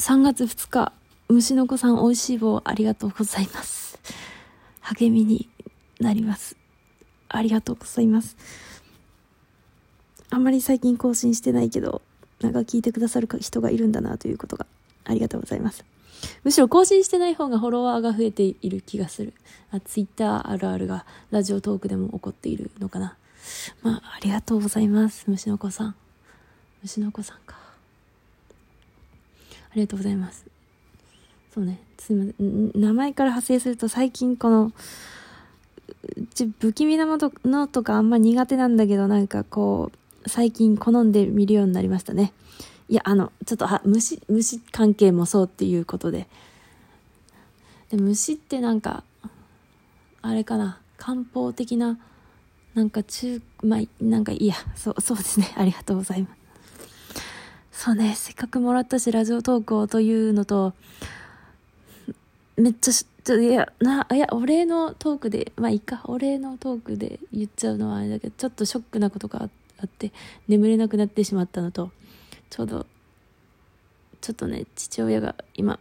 3月2日、虫の子さん美味しい棒ありがとうございます。励みになります。ありがとうございます。あんまり最近更新してないけど、なんか聞いてくださる人がいるんだなということがありがとうございます。むしろ更新してない方がフォロワーが増えている気がする。あ、ツイッターあるあるがラジオトークでも起こっているのかな。まあ、ありがとうございます。虫の子さん。虫の子さんか。ありがとうございます。そうね、すみません。名前から派生すると最近この、ち不気味なものとかあんま苦手なんだけど、なんかこう、最近好んで見るようになりましたね。いや、あの、ちょっと、は、虫、虫関係もそうっていうことで。で、虫ってなんか、あれかな、漢方的な、なんか中、まあ、なんかいいや、そう、そうですね。ありがとうございます。そうね、せっかくもらったし、ラジオトークをというのと、めっちゃちょいや、な、いや、お礼のトークで、まあいいか、お礼のトークで言っちゃうのはあれだけど、ちょっとショックなことがあって、眠れなくなってしまったのと、ちょうど、ちょっとね、父親が今、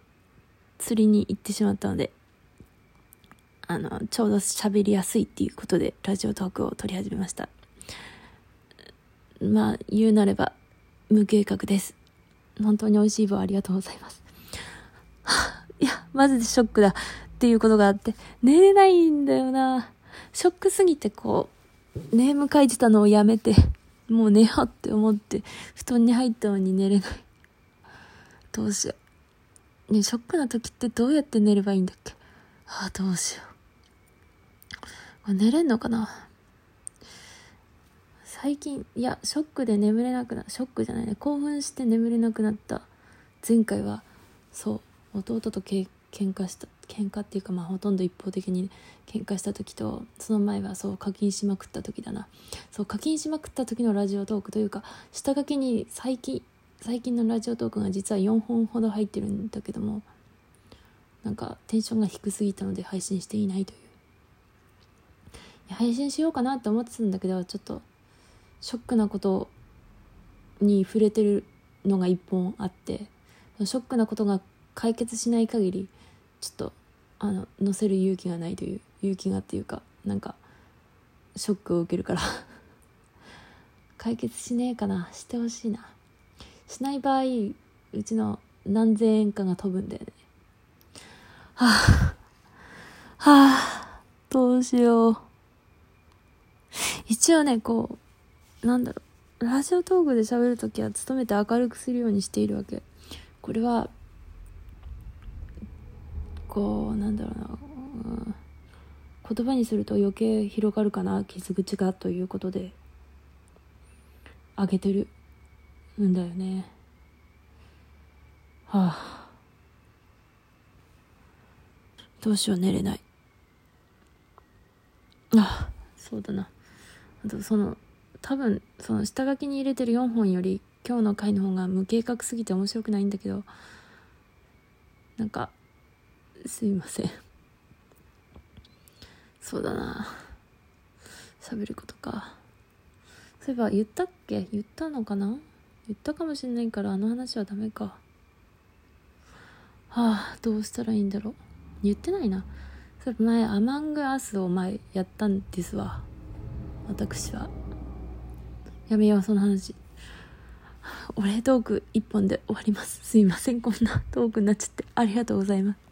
釣りに行ってしまったので、あの、ちょうど喋りやすいっていうことで、ラジオトークを撮り始めました。まあ、言うなれば、無計画です。本当に美味しい棒ありがとうございます。いや、マジでショックだっていうことがあって、寝れないんだよな。ショックすぎてこう、ネーム書いてたのをやめて、もう寝ようって思って、布団に入ったのに寝れない。どうしよう。ねショックな時ってどうやって寝ればいいんだっけ？ああ、どうしよう。寝れんのかな？最近いやショックで眠れなくなショックじゃないね。興奮して眠れなくなった。前回はそう弟とけ喧嘩した喧嘩っていうかまあほとんど一方的に喧嘩した時とその前はそう課金しまくった時だな。そう課金しまくった時のラジオトークというか下書きに最近最近のラジオトークが実は4本ほど入ってるんだけどもなんかテンションが低すぎたので配信していないという。配信しようかなって思ってたんだけどちょっとショックなことに触れてるのが一本あってショックなことが解決しない限りちょっとあの載せる勇気がないという勇気がっていうかなんかショックを受けるから。解決しねえかな。してほしいな。しない場合うちの何千円かが飛ぶんだよね。はあはあどうしよう。一応ねこうなんだろう、ラジオトークで喋るときは努めて明るくするようにしているわけ。これは、こう、なんだろうな、うん、言葉にすると余計広がるかな、傷口がということで、あげてるんだよね。はあ。どうしよう、寝れない。あ、そうだな。あと、その、多分その下書きに入れてる4本より今日の回の方が無計画すぎて面白くないんだけどなんかすいません。そうだな。喋ることか。そういえば言ったっけ？言ったのかな？言ったかもしんないからあの話はダメか。はあどうしたらいいんだろう？言ってないな。それ前アマングアスを前やったんですわ。私は。やめよう、その話。お礼トーク一本で終わります。すいません、こんなトークになっちゃって。ありがとうございます。